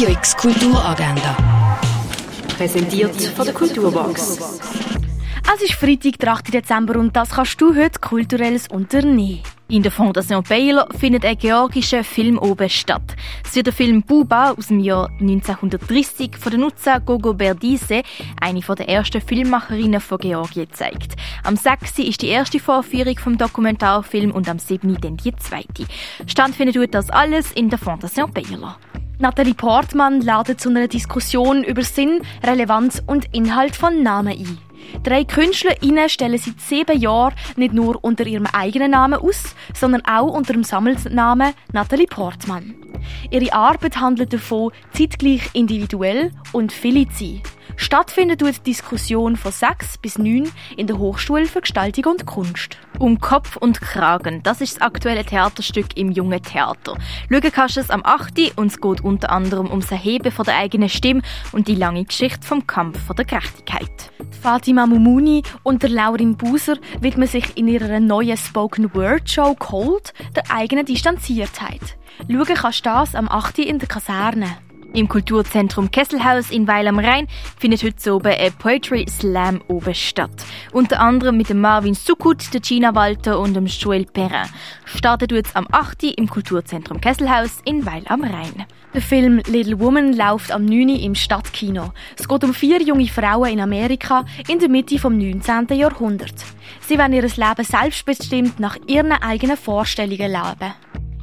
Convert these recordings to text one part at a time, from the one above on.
Radio X Kulturagenda. Präsentiert von der Kulturbox. Es ist Freitag, der 8. Dezember und das kannst du heute kulturelles unternehmen. In der Fondation Baylor findet ein georgischer Film oben statt. Es wird der Film Buba aus dem Jahr 1930 von der Nutza Gogo Berdise, eine der ersten Filmemacherinnen von Georgien, gezeigt. Am 6. ist die erste Vorführung vom Dokumentarfilm und am 7. dann die zweite. Stattfindet tut das alles in der Fondation Baylor. Nathalie Portmann ladet zu einer Diskussion über Sinn, Relevanz und Inhalt von Namen ein. Drei KünstlerInnen stellen seit sieben Jahren nicht nur unter ihrem eigenen Namen aus, sondern auch unter dem Sammelnamen Nathalie Portmann. Ihre Arbeit handelt davon, zeitgleich individuell und viele zu sein. Stattfindet die Diskussion von 6 bis 9 in der Hochschule für Gestaltung und Kunst. Um Kopf und Kragen, das ist das aktuelle Theaterstück im Jungen Theater. Schauen kannst du es am 8. und es geht unter anderem ums Erheben von der eigenen Stimme und die lange Geschichte vom Kampf vor der Gerechtigkeit. Fatima Mumuni und der Laurin Buser widmen sich in ihrer neuen Spoken Word Show Cold der eigenen Distanziertheit. Schauen kannst du das am 8. in der Kaserne. Im Kulturzentrum Kesselhaus in Weil am Rhein findet heute oben ein Poetry Slam oben statt. Unter anderem mit dem Marvin Sukut, der Gina Walter und dem Joel Perrin. Startet jetzt am 8. im Kulturzentrum Kesselhaus in Weil am Rhein. Der Film Little Woman läuft am 9. im Stadtkino. Es geht um vier junge Frauen in Amerika in der Mitte vom 19. Jahrhundert. Sie wollen ihr Leben selbstbestimmt nach ihren eigenen Vorstellungen leben.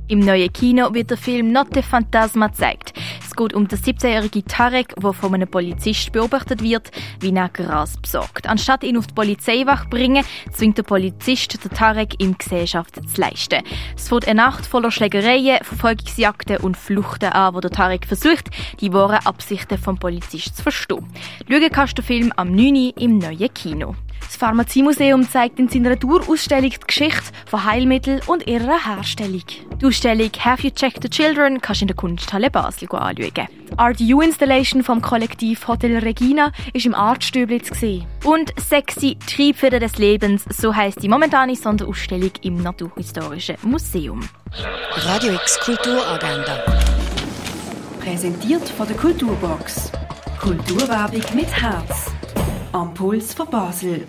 Im neuen Kino wird der Film Notte Phantasma gezeigt. Geht um den 17-jährigen Tarek, der von einem Polizist beobachtet wird, wie er Gras besorgt. Anstatt ihn auf die Polizeiwache zu bringen, zwingt der Polizist den Tarek, ihm Gesellschaft zu leisten. Es wird eine Nacht voller Schlägereien, Verfolgungsjagden und Fluchten an, wo der Tarek versucht, die wahren Absichten vom Polizist zu verstehen. Schauen kannst du den Film am 9. im neuen Kino. Das Pharmaziemuseum zeigt in seiner Tourausstellung die Geschichte von Heilmitteln und ihrer Herstellung. Die Ausstellung Have You Checked the Children kannst du in der Kunsthalle Basel anschauen. Die Art U Installation vom Kollektiv Hotel Regina ist im Artstübli zu sehen. Und Sexy Triebfeder des Lebens, so heißt die momentane Sonderausstellung im Naturhistorischen Museum. Radio X Kulturagenda. Präsentiert von der Kulturbox. Kulturwerbung mit Herz. Am Puls von Basel.